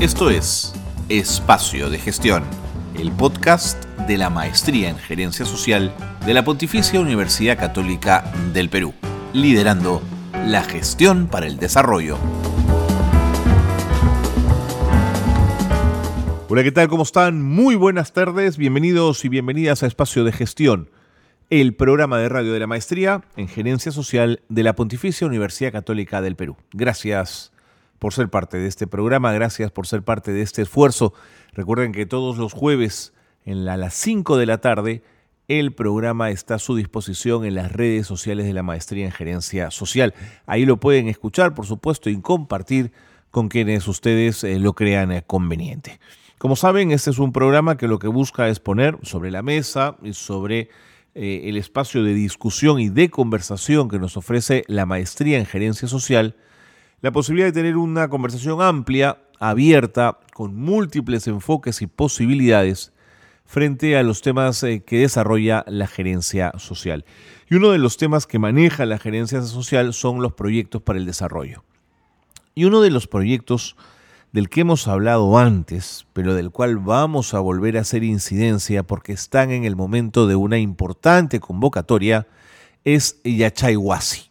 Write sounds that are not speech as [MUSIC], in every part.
Esto es Espacio de Gestión, el podcast de la Maestría en Gerencia Social de la Pontificia Universidad Católica del Perú, liderando la gestión para el desarrollo. Hola, ¿qué tal? ¿Cómo están? Muy buenas tardes, bienvenidos y bienvenidas a Espacio de Gestión, el programa de radio de la Maestría en Gerencia Social de la Pontificia Universidad Católica del Perú. Gracias por ser parte de este programa, gracias por ser parte de este esfuerzo. Recuerden que todos los jueves a las 5 de la tarde el programa está a su disposición en las redes sociales de la Maestría en Gerencia Social. Ahí lo pueden escuchar, por supuesto, y compartir con quienes ustedes eh, lo crean eh, conveniente. Como saben, este es un programa que lo que busca es poner sobre la mesa y sobre eh, el espacio de discusión y de conversación que nos ofrece la Maestría en Gerencia Social la posibilidad de tener una conversación amplia, abierta, con múltiples enfoques y posibilidades frente a los temas eh, que desarrolla la gerencia social. Y uno de los temas que maneja la gerencia social son los proyectos para el desarrollo. Y uno de los proyectos del que hemos hablado antes, pero del cual vamos a volver a hacer incidencia porque están en el momento de una importante convocatoria, es Yachayhuasi.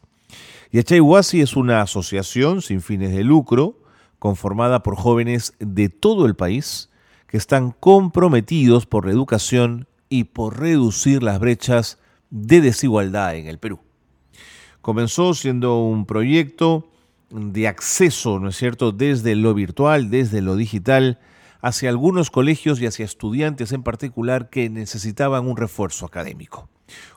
Yachayhuasi es una asociación sin fines de lucro conformada por jóvenes de todo el país que están comprometidos por la educación y por reducir las brechas de desigualdad en el Perú. Comenzó siendo un proyecto de acceso, ¿no es cierto?, desde lo virtual, desde lo digital, hacia algunos colegios y hacia estudiantes en particular que necesitaban un refuerzo académico.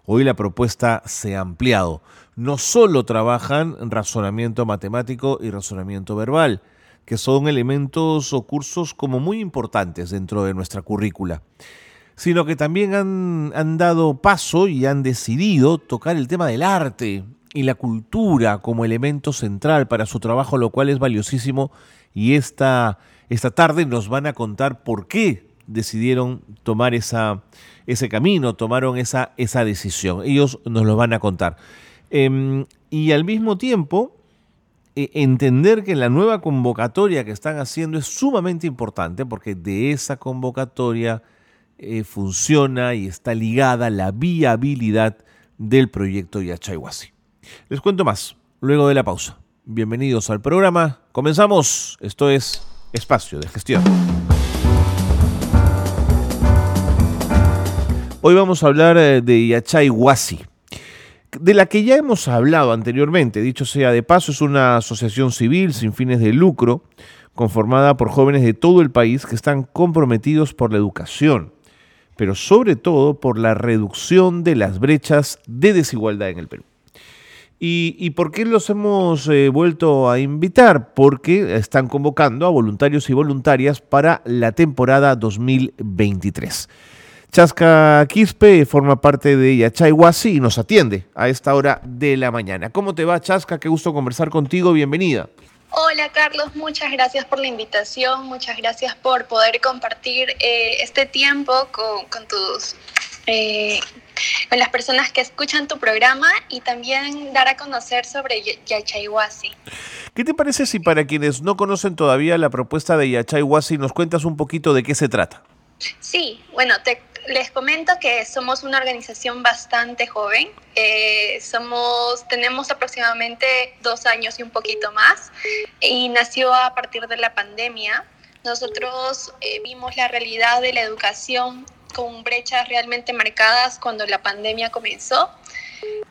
Hoy la propuesta se ha ampliado. No solo trabajan razonamiento matemático y razonamiento verbal, que son elementos o cursos como muy importantes dentro de nuestra currícula, sino que también han, dado paso y han decidido tocar el tema del arte y la cultura como elemento central para su trabajo, lo cual es valiosísimo y esta, esta tarde nos van a contar por qué decidieron tomar esa, ese camino, tomaron esa, esa decisión. Ellos nos lo van a contar. Em, y al mismo tiempo, e, entender que la nueva convocatoria que están haciendo es sumamente importante porque de esa convocatoria eh, funciona y está ligada la viabilidad del proyecto Yachayhuasi. Les cuento más luego de la pausa. Bienvenidos al programa. Comenzamos. Esto es Espacio de Gestión. Hoy vamos a hablar eh, de Yachay Huasi, de la que ya hemos hablado anteriormente. Dicho sea de paso, es una asociación civil sin fines de lucro, conformada por jóvenes de todo el país que están comprometidos por la educación, pero sobre todo por la reducción de las brechas de desigualdad en el Perú. ¿Y, por qué los hemos eh, vuelto a invitar? Porque están convocando a voluntarios y voluntarias para la temporada 2023. Chasca Quispe forma parte de Yachayhuasi y nos atiende a esta hora de la mañana. ¿Cómo te va, Chasca? Qué gusto conversar contigo. Bienvenida. Hola Carlos, muchas gracias por la invitación, muchas gracias por poder compartir eh, este tiempo con, tus, eh, con las personas que escuchan tu programa y también dar a conocer sobre Yachayhuasi. ¿Qué te parece si para quienes no conocen todavía la propuesta de Yachayhuasi nos cuentas un poquito de qué se trata? Sí, bueno, te les comento que somos una organización bastante joven. Eh, somos, tenemos aproximadamente dos años y un poquito más y nació a partir de la pandemia. Nosotros eh, vimos la realidad de la educación con brechas realmente marcadas cuando la pandemia comenzó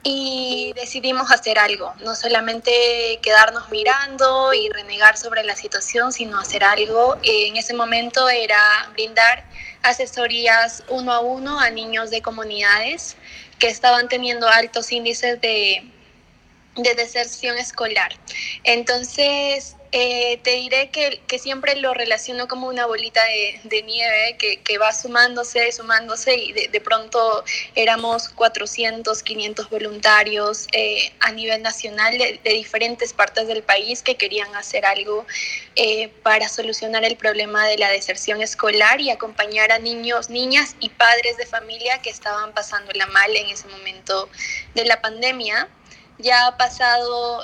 y decidimos hacer algo, no solamente quedarnos mirando y renegar sobre la situación, sino hacer algo. En ese momento era brindar asesorías uno a uno a niños de comunidades que estaban teniendo altos índices de, de deserción escolar. Entonces, eh, te diré que, que, siempre lo relaciono como una bolita de, de nieve que, que, va sumándose, sumándose y de, de, pronto éramos 400, 500 voluntarios eh, a nivel nacional de, diferentes partes del país que querían hacer algo eh, para solucionar el problema de la deserción escolar y acompañar a niños, niñas y padres de familia que estaban pasándola mal en ese momento de la pandemia. Ya ha pasado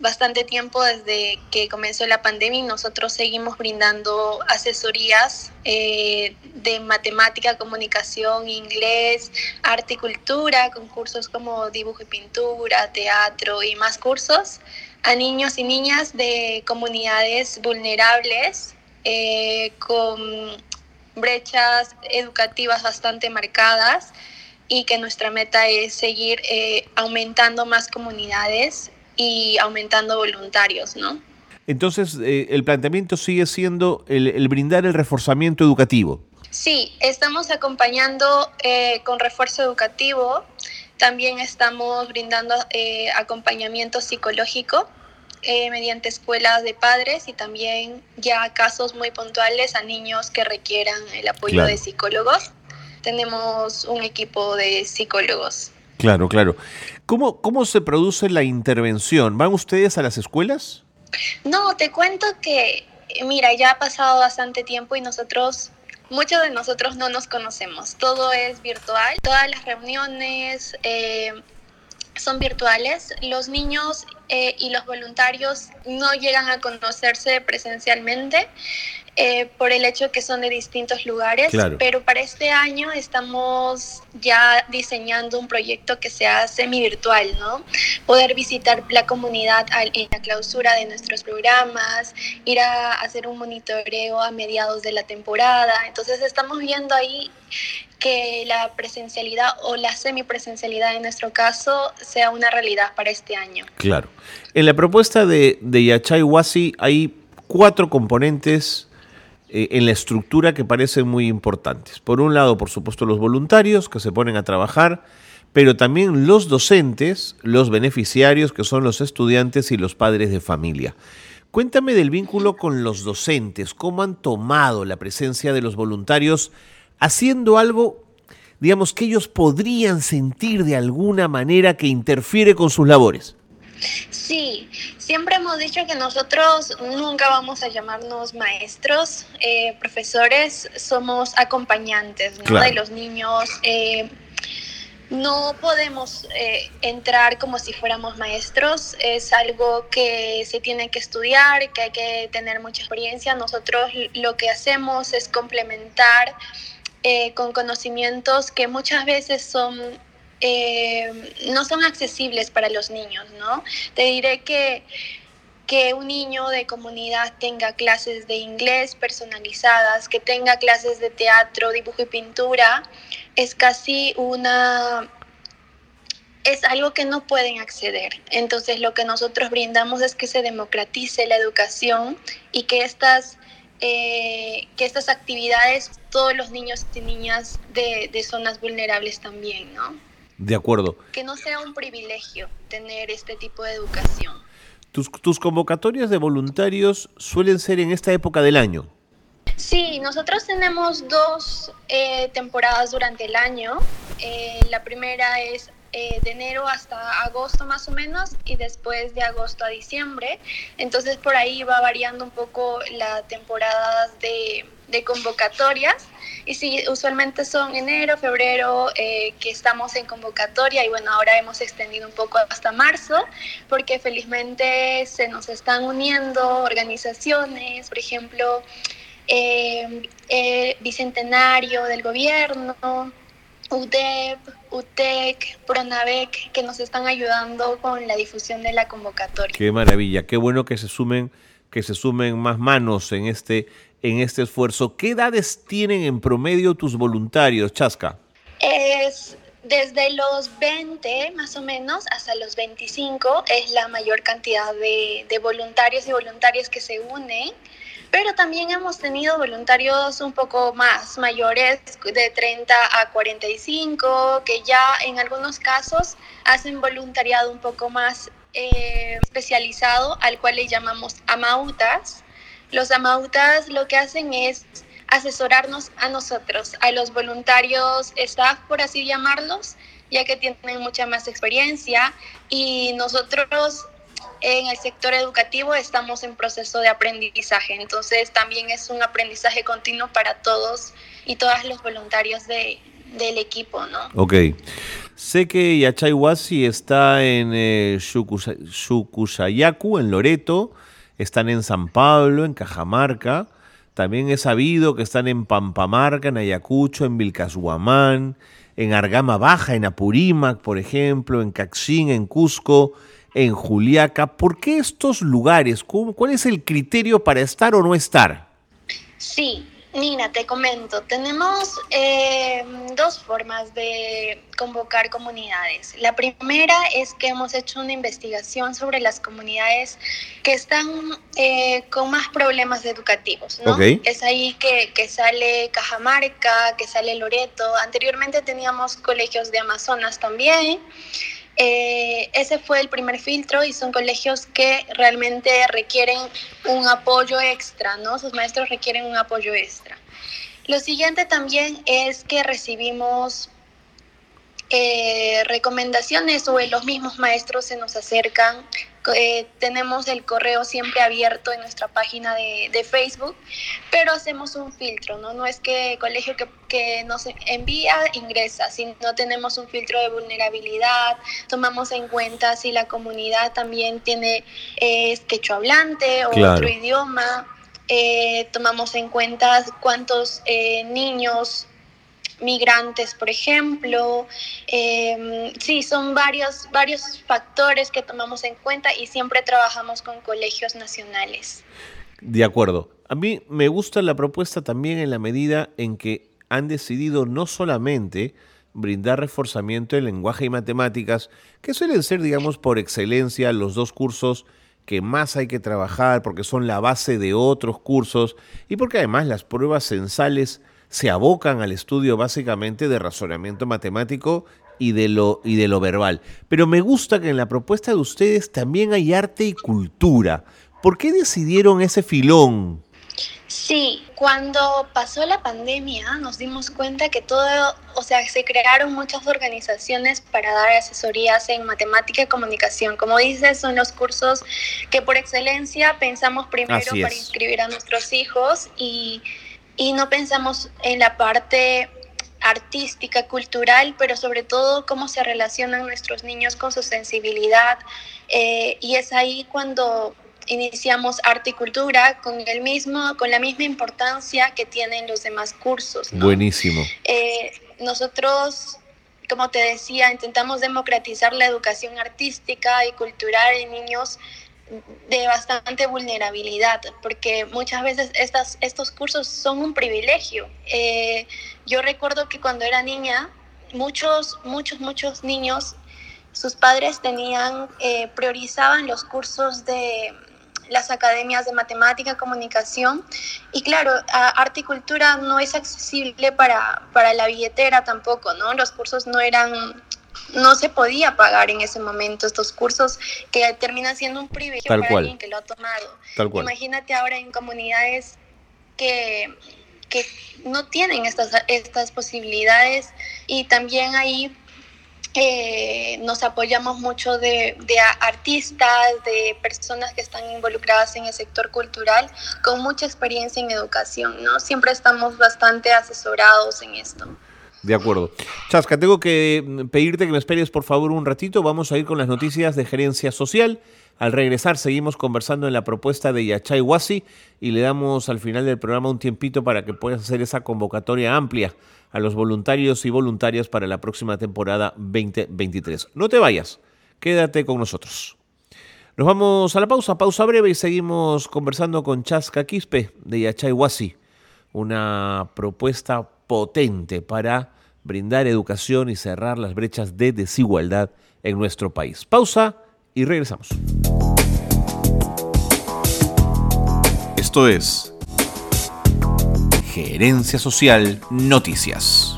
bastante tiempo desde que comenzó la pandemia y nosotros seguimos brindando asesorías eh, de matemática, comunicación, inglés, arte y cultura, con cursos como dibujo y pintura, teatro y más cursos a niños y niñas de comunidades vulnerables eh, con brechas educativas bastante marcadas y que nuestra meta es seguir eh, aumentando más comunidades y aumentando voluntarios, ¿no? Entonces, eh, el planteamiento sigue siendo el, brindar el reforzamiento educativo. Sí, estamos acompañando eh, con refuerzo educativo, también estamos brindando acompañamiento psicológico mediante escuelas de padres y también ya casos muy puntuales a niños que requieran el apoyo de psicólogos tenemos un equipo de psicólogos. Claro, claro. ¿Cómo, ¿Cómo se produce la intervención? ¿Van ustedes a las escuelas? No, te cuento que, mira, ya ha pasado bastante tiempo y nosotros, muchos de nosotros no nos conocemos. Todo es virtual. Todas las reuniones eh, son virtuales. Los niños eh, y los voluntarios no llegan a conocerse presencialmente. Eh, por el hecho que son de distintos lugares, pero para este año estamos ya diseñando un proyecto que sea semi-virtual, ¿no? Poder visitar la comunidad en la clausura de nuestros programas, ir a hacer un monitoreo a mediados de la temporada. Entonces estamos viendo ahí que la presencialidad o la semipresencialidad en nuestro caso sea una realidad para este año. Claro. En la propuesta de, de Yachay Wasi hay cuatro componentes eh, en la estructura que parecen muy importantes. Por un lado, por supuesto, los voluntarios que se ponen a trabajar, pero también los docentes, los beneficiarios, que son los estudiantes y los padres de familia. Cuéntame del vínculo con los docentes, cómo han tomado la presencia de los voluntarios haciendo algo, digamos, que ellos podrían sentir de alguna manera que interfiere con sus labores. Sí, siempre hemos dicho que nosotros nunca vamos a llamarnos maestros, eh, profesores, somos acompañantes de los niños. Eh, no podemos eh, entrar como si fuéramos maestros, es algo que se tiene que estudiar, que hay que tener mucha experiencia. Nosotros lo que hacemos es complementar con conocimientos que muchas veces son eh, no son accesibles para los niños, ¿no? Te diré que que un niño de comunidad tenga clases de inglés personalizadas, que tenga clases de teatro, dibujo y pintura, es casi una es algo que no pueden acceder. Entonces lo que nosotros brindamos es que se democratice la educación y que estas, eh, que estas actividades todos los niños y niñas de, de zonas vulnerables también, ¿no? De acuerdo. Que no sea un privilegio tener este tipo de educación. Tus, convocatorias de voluntarios suelen ser en esta época del año. Sí, nosotros tenemos dos eh, temporadas durante el año. Eh, la primera es eh, de enero hasta agosto más o menos y después de agosto a diciembre. Entonces por ahí va variando un poco la temporada de, de convocatorias. Y sí, usualmente son enero, febrero eh, que estamos en convocatoria y bueno, ahora hemos extendido un poco hasta marzo porque felizmente se nos están uniendo organizaciones, por ejemplo, eh, eh, Bicentenario del Gobierno, UDEP, UTEC, PRONAVEC, que nos están ayudando con la difusión de la convocatoria. Qué maravilla, qué bueno que se sumen que se sumen más manos en este en este esfuerzo. ¿Qué edades tienen en promedio tus voluntarios, Chasca? Es desde los 20 más o menos hasta los 25 es la mayor cantidad de, voluntarios y voluntarias que se unen pero también hemos tenido voluntarios un poco más mayores, de 30 a 45, que ya en algunos casos hacen voluntariado un poco más eh, especializado, al cual le llamamos amautas, los amautas lo que hacen es asesorarnos a nosotros, a los voluntarios staff, por así llamarlos, ya que tienen mucha más experiencia y nosotros en el sector educativo estamos en proceso de aprendizaje, entonces también es un aprendizaje continuo para todos y todas los voluntarios de, del equipo, ¿no? Ok. Sé que Yachayhuasi está en eh, en Loreto, están en San Pablo, en Cajamarca. También he sabido que están en Pampamarca, en Ayacucho, en Vilcashuamán, en Argama Baja, en Apurímac, por ejemplo, en Caxín, en Cusco, en Juliaca. ¿Por qué estos lugares? ¿Cuál es el criterio para estar o no estar? Sí, Nina, te comento, tenemos eh, dos formas de convocar comunidades. La primera es que hemos hecho una investigación sobre las comunidades que están eh, con más problemas educativos. ¿no? Es ahí que, que, sale Cajamarca, que sale Loreto. Anteriormente teníamos colegios de Amazonas también. Eh, ese fue el primer filtro y son colegios que realmente requieren un apoyo extra, ¿no? Sus maestros requieren un apoyo extra. Lo siguiente también es que recibimos eh, recomendaciones o los mismos maestros se nos acercan. Eh, tenemos el correo siempre abierto en nuestra página de, Facebook, pero hacemos un filtro, ¿no? No es que el colegio que, que nos envía ingresa, sino tenemos un filtro de vulnerabilidad, tomamos en cuenta si la comunidad también tiene eh, quechua hablante o otro idioma, eh, tomamos en cuenta cuántos niños migrantes, por ejemplo. Em, sí, son varios, varios factores que tomamos en cuenta y siempre trabajamos con colegios nacionales. De acuerdo. A mí me gusta la propuesta también en la medida en que han decidido no solamente brindar reforzamiento en lenguaje y matemáticas, que suelen ser, digamos, por excelencia los dos cursos que más hay que trabajar porque son la base de otros cursos y porque además las pruebas censales se abocan al estudio básicamente de razonamiento matemático y de lo y de lo verbal. Pero me gusta que en la propuesta de ustedes también hay arte y cultura. ¿Por qué decidieron ese filón? Sí, cuando pasó la pandemia nos dimos cuenta que todo, o sea, se crearon muchas organizaciones para dar asesorías en matemática y comunicación. Como dices, son los cursos que por excelencia pensamos primero para inscribir a nuestros hijos y y no pensamos en la parte artística, cultural, pero sobre todo cómo se relacionan nuestros niños con su sensibilidad. Eh, y es ahí cuando iniciamos arte y cultura con el mismo, con la misma importancia que tienen los demás cursos. Buenísimo. Eh, nosotros, como te decía, intentamos democratizar la educación artística y cultural en niños de bastante vulnerabilidad, porque muchas veces estas, estos cursos son un privilegio. Eh, yo recuerdo que cuando era niña, muchos, muchos, muchos niños, sus padres tenían, eh, priorizaban los cursos de las academias de matemática, comunicación, y claro, arte y cultura no es accesible para, para la billetera tampoco, ¿no? Los cursos no eran no se podía pagar en ese momento estos cursos que terminan siendo un privilegio para alguien que lo ha tomado. Imagínate ahora en comunidades que, que no tienen estas, estas posibilidades y también ahí eh, nos apoyamos mucho de, de, artistas, de personas que están involucradas en el sector cultural con mucha experiencia en educación, ¿no? Siempre estamos bastante asesorados en esto. De acuerdo. Chasca, tengo que pedirte que me esperes por favor un ratito. Vamos a ir con las noticias de gerencia social. Al regresar seguimos conversando en la propuesta de Yachay Wasi y le damos al final del programa un tiempito para que puedas hacer esa convocatoria amplia a los voluntarios y voluntarias para la próxima temporada 2023. No te vayas, quédate con nosotros. Nos vamos a la pausa, pausa breve y seguimos conversando con Chasca Quispe de Yachay Wasi, una propuesta potente para brindar educación y cerrar las brechas de desigualdad en nuestro país. Pausa y regresamos. Esto es Gerencia Social Noticias.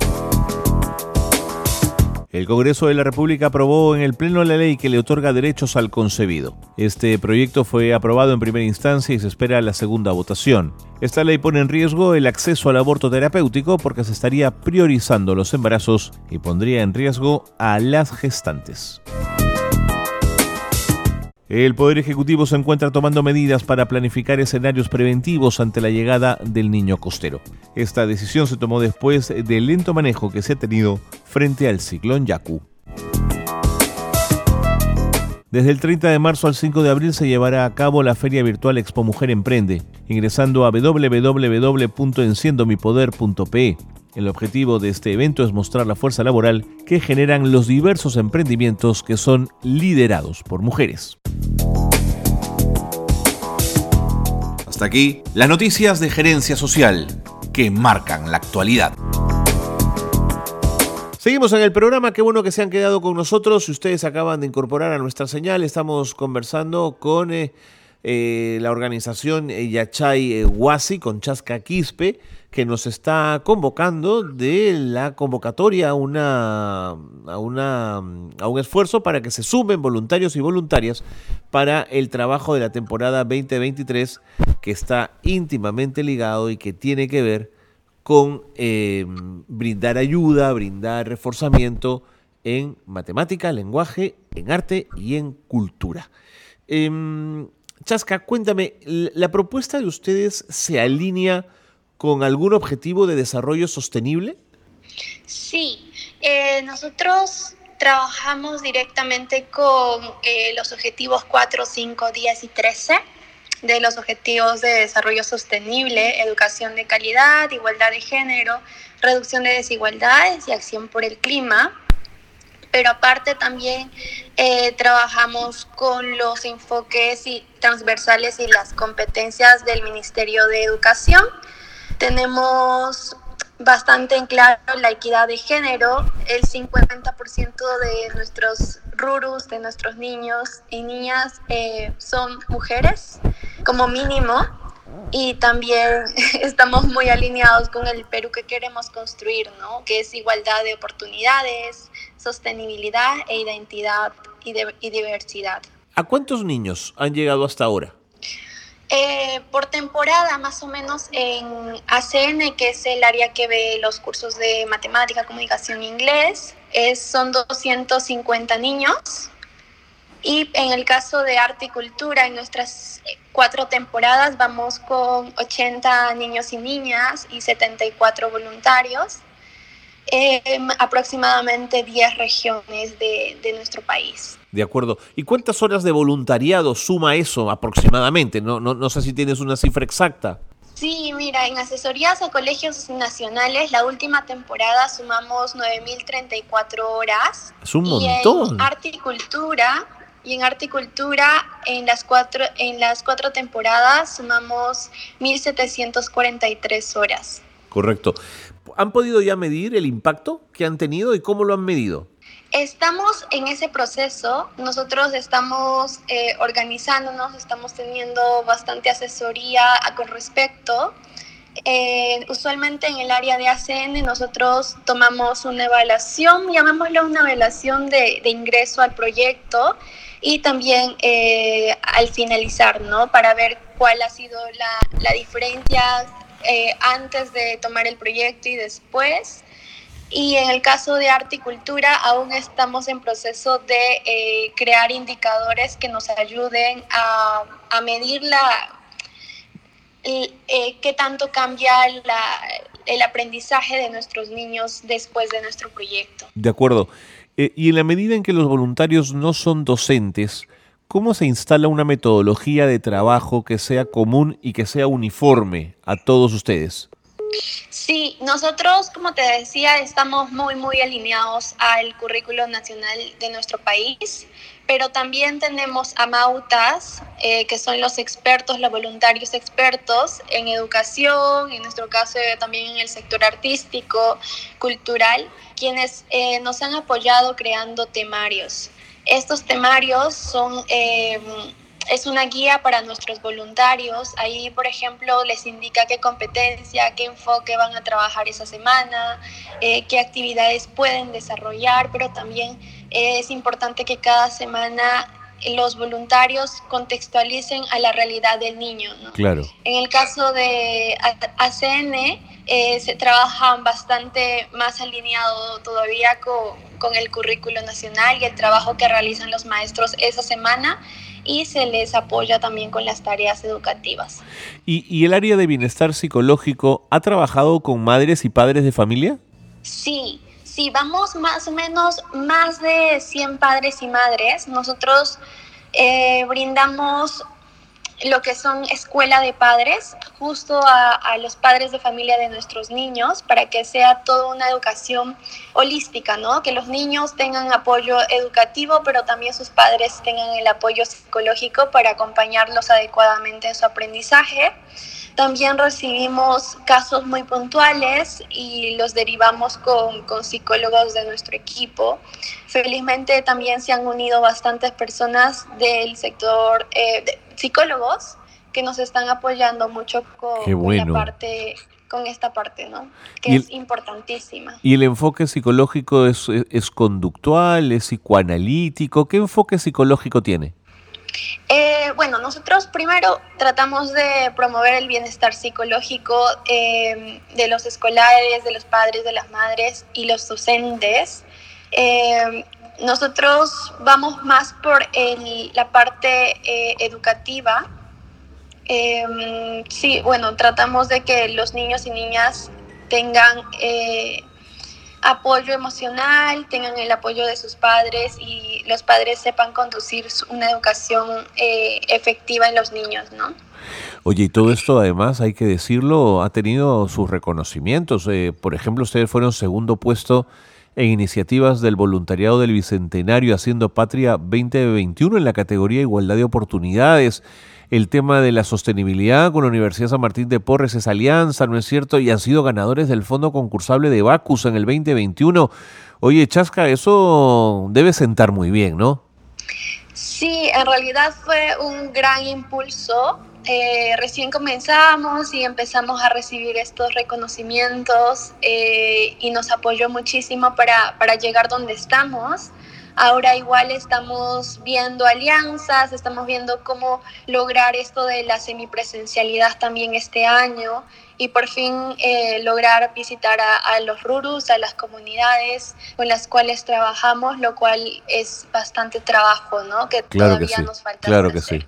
El Congreso de la República aprobó en el Pleno la ley que le otorga derechos al concebido. Este proyecto fue aprobado en primera instancia y se espera la segunda votación. Esta ley pone en riesgo el acceso al aborto terapéutico porque se estaría priorizando los embarazos y pondría en riesgo a las gestantes. El Poder Ejecutivo se encuentra tomando medidas para planificar escenarios preventivos ante la llegada del niño costero. Esta decisión se tomó después del lento manejo que se ha tenido frente al ciclón Yaku. Desde el 30 de marzo al 5 de abril se llevará a cabo la feria virtual Expo Mujer Emprende, ingresando a www.enciendomipoder.pe. El objetivo de este evento es mostrar la fuerza laboral que generan los diversos emprendimientos que son liderados por mujeres. Hasta aquí las noticias de gerencia social que marcan la actualidad. Seguimos en el programa, qué bueno que se han quedado con nosotros. Si ustedes acaban de incorporar a nuestra señal, estamos conversando con eh, eh, la organización Yachay Huasi, con Chasca Quispe, que nos está convocando de la convocatoria a, una, una, a un esfuerzo para que se sumen voluntarios y voluntarias para el trabajo de la temporada 2023 que está íntimamente ligado y que tiene que ver con em, brindar ayuda, brindar reforzamiento en matemática, lenguaje, en arte y en cultura. Em, Chasca, cuéntame, ¿la propuesta de ustedes se alinea con algún objetivo de desarrollo sostenible? Sí, eh, nosotros trabajamos directamente con eh, los objetivos 4, 5, 10 y 13 de los Objetivos de Desarrollo Sostenible, Educación de Calidad, Igualdad de Género, Reducción de Desigualdades y Acción por el Clima. Pero aparte también eh, trabajamos con los enfoques y transversales y las competencias del Ministerio de Educación. Tenemos bastante en claro la equidad de género. El 50% de nuestros rurus, de nuestros niños y niñas eh, son mujeres como mínimo y también [LAUGHS] estamos muy alineados con el Perú que queremos construir, ¿no? que es igualdad de oportunidades, sostenibilidad e identidad y, y diversidad. ¿A cuántos niños han llegado hasta ahora? Eh, por temporada, más o menos en ACN, que es el área que ve los cursos de matemática, comunicación e inglés, es, son 250 niños. Y en el caso de arte y cultura, en nuestras cuatro temporadas vamos con 80 niños y niñas y 74 voluntarios, en aproximadamente 10 regiones de, de, nuestro país. De acuerdo. ¿Y cuántas horas de voluntariado suma eso aproximadamente? No, no, no sé si tienes una cifra exacta. Sí, mira, en asesorías a colegios nacionales, la última temporada sumamos 9.034 horas. Es un montón. Y en arte y en en las cuatro, en las cuatro temporadas sumamos 1.743 horas. Correcto. ¿Han podido ya medir el impacto que han tenido y cómo lo han medido? Estamos en ese proceso, nosotros estamos eh, organizándonos, estamos teniendo bastante asesoría con respecto. Eh, usualmente en el área de ACN nosotros tomamos una evaluación, llamémoslo una evaluación de, de ingreso al proyecto y también eh, al finalizar, ¿no? Para ver cuál ha sido la, la diferencia eh, antes de tomar el proyecto y después. Y en el caso de arte y cultura, aún estamos en proceso de eh, crear indicadores que nos ayuden a, a medir la, qué tanto cambia el aprendizaje de nuestros niños después de nuestro proyecto. De acuerdo. Eh, y en la medida en que los voluntarios no son docentes, ¿cómo se instala una metodología de trabajo que sea común y que sea uniforme a todos ustedes? Sí, nosotros, como te decía, estamos muy, muy alineados al currículo nacional de nuestro país, pero también tenemos a Mautas, eh, que son los expertos, los voluntarios expertos en educación, en nuestro caso también en el sector artístico, cultural, quienes eh, nos han apoyado creando temarios. Estos temarios son... Eh, es una guía para nuestros voluntarios. Ahí, por ejemplo, les indica qué competencia, qué enfoque van a trabajar esa semana, eh, qué actividades pueden desarrollar, pero también es importante que cada semana los voluntarios contextualicen a la realidad del niño. Claro. En el caso de ACN, eh, se trabajan bastante más alineado todavía con, con el currículo nacional y el trabajo que realizan los maestros esa semana y se les apoya también con las tareas educativas. ¿Y, el área de bienestar psicológico ha trabajado con madres y padres de familia? Sí, Sí, vamos más o menos más de 100 padres y madres. Nosotros eh, brindamos lo que son escuela de padres, justo a, los padres de familia de nuestros niños, para que sea toda una educación holística, ¿no? Que los niños tengan apoyo educativo, pero también sus padres tengan el apoyo psicológico para acompañarlos adecuadamente en su aprendizaje. También recibimos casos muy puntuales y los derivamos con, con psicólogos de nuestro equipo. Felizmente también se han unido bastantes personas del sector, eh, psicólogos, que nos están apoyando mucho con, la parte con esta parte, ¿no? Que es importantísima. ¿Y el enfoque psicológico es, es, conductual, es psicoanalítico? ¿Qué enfoque psicológico tiene? Eh, bueno, nosotros primero tratamos de promover el bienestar psicológico eh, de los escolares, de los padres, de las madres y los docentes. Eh, nosotros vamos más por la parte educativa. sí, bueno, tratamos de que los niños y niñas tengan apoyo emocional, tengan el apoyo de sus padres y los padres sepan conducir una educación eh, efectiva en los niños, ¿no? Oye, y todo esto además, hay que decirlo, ha tenido sus reconocimientos. Eh, por ejemplo, ustedes fueron segundo puesto en iniciativas del voluntariado del Bicentenario Haciendo Patria 2021 en la categoría Igualdad de Oportunidades el tema de la sostenibilidad con la Universidad San Martín de Porres, esa alianza, ¿no es cierto? Y han sido ganadores del Fondo Concursable de Bacus en el 2021. Oye, Chasca, eso debe sentar muy bien, ¿no? Sí, en realidad fue un gran impulso. Eh, recién comenzamos y empezamos a recibir estos reconocimientos eh, y nos apoyó muchísimo para, para llegar donde estamos. Ahora igual estamos viendo alianzas, estamos viendo cómo lograr esto de la semipresencialidad también este año y por fin eh, lograr visitar a, los RURUS, a las comunidades con las cuales trabajamos, lo cual es bastante trabajo, ¿no? Que todavía nos falta. Claro que sí.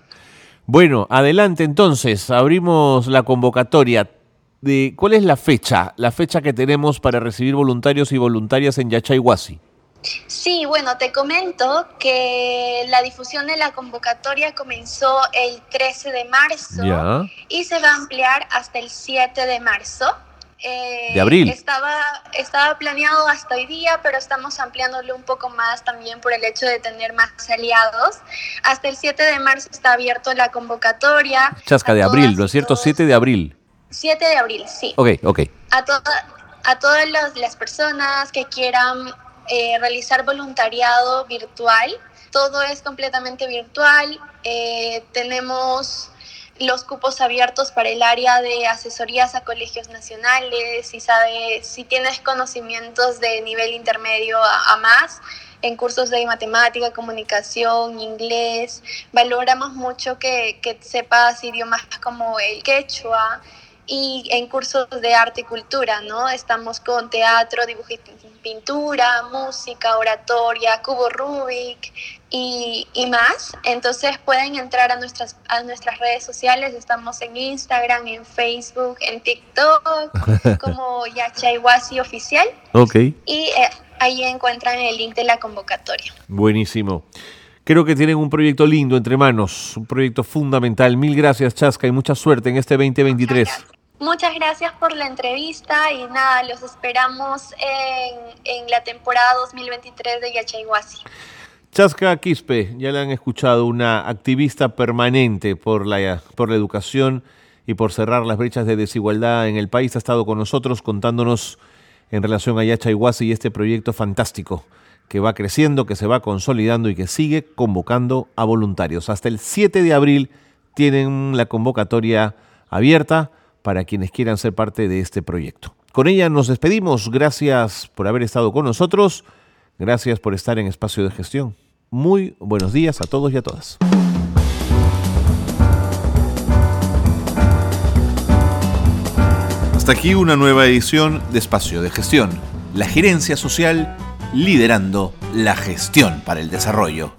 Bueno, adelante entonces, abrimos la convocatoria. De, ¿Cuál es la fecha? La fecha que tenemos para recibir voluntarios y voluntarias en Yachayhuasi. Sí, bueno, te comento que la difusión de la convocatoria comenzó el 13 de marzo y se va a ampliar hasta el 7 de marzo. Eh, de abril. Estaba, estaba planeado hasta hoy día, pero estamos ampliándolo un poco más también por el hecho de tener más aliados. Hasta el 7 de marzo está abierto la convocatoria. Chasca de abril, ¿no es cierto? 7 de abril. 7 de abril, sí. Ok, ok. A, a todas las personas que quieran eh, realizar voluntariado virtual. Todo es completamente virtual. Eh, tenemos los cupos abiertos para el área de asesorías a colegios nacionales, si sabes, si tienes conocimientos de nivel intermedio a, más, en cursos de matemática, comunicación, inglés. Valoramos mucho que, que sepas idiomas como el quechua, y en cursos de arte y cultura, ¿no? Estamos con teatro, dibujo y pintura, música, oratoria, cubo Rubik y, y, más. Entonces pueden entrar a nuestras, a nuestras redes sociales, estamos en Instagram, en Facebook, en TikTok, [LAUGHS] como Yachaiwasi Oficial. Ok. Y eh, ahí encuentran el link de la convocatoria. Buenísimo. Creo que tienen un proyecto lindo entre manos, un proyecto fundamental. Mil gracias, Chasca, y mucha suerte en este 2023. Muchas gracias por la entrevista y nada, los esperamos en, la temporada 2023 de Yachayhuasi. Chasca Quispe, ya le han escuchado, una activista permanente por la, por la educación y por cerrar las brechas de desigualdad en el país, ha estado con nosotros contándonos en relación a Yachayhuasi y este proyecto fantástico que va creciendo, que se va consolidando y que sigue convocando a voluntarios. Hasta el 7 de abril tienen la convocatoria abierta para quienes quieran ser parte de este proyecto. Con ella nos despedimos. Gracias por haber estado con nosotros. Gracias por estar en Espacio de Gestión. Muy buenos días a todos y a todas. Hasta aquí una nueva edición de Espacio de Gestión. La gerencia social liderando la gestión para el desarrollo.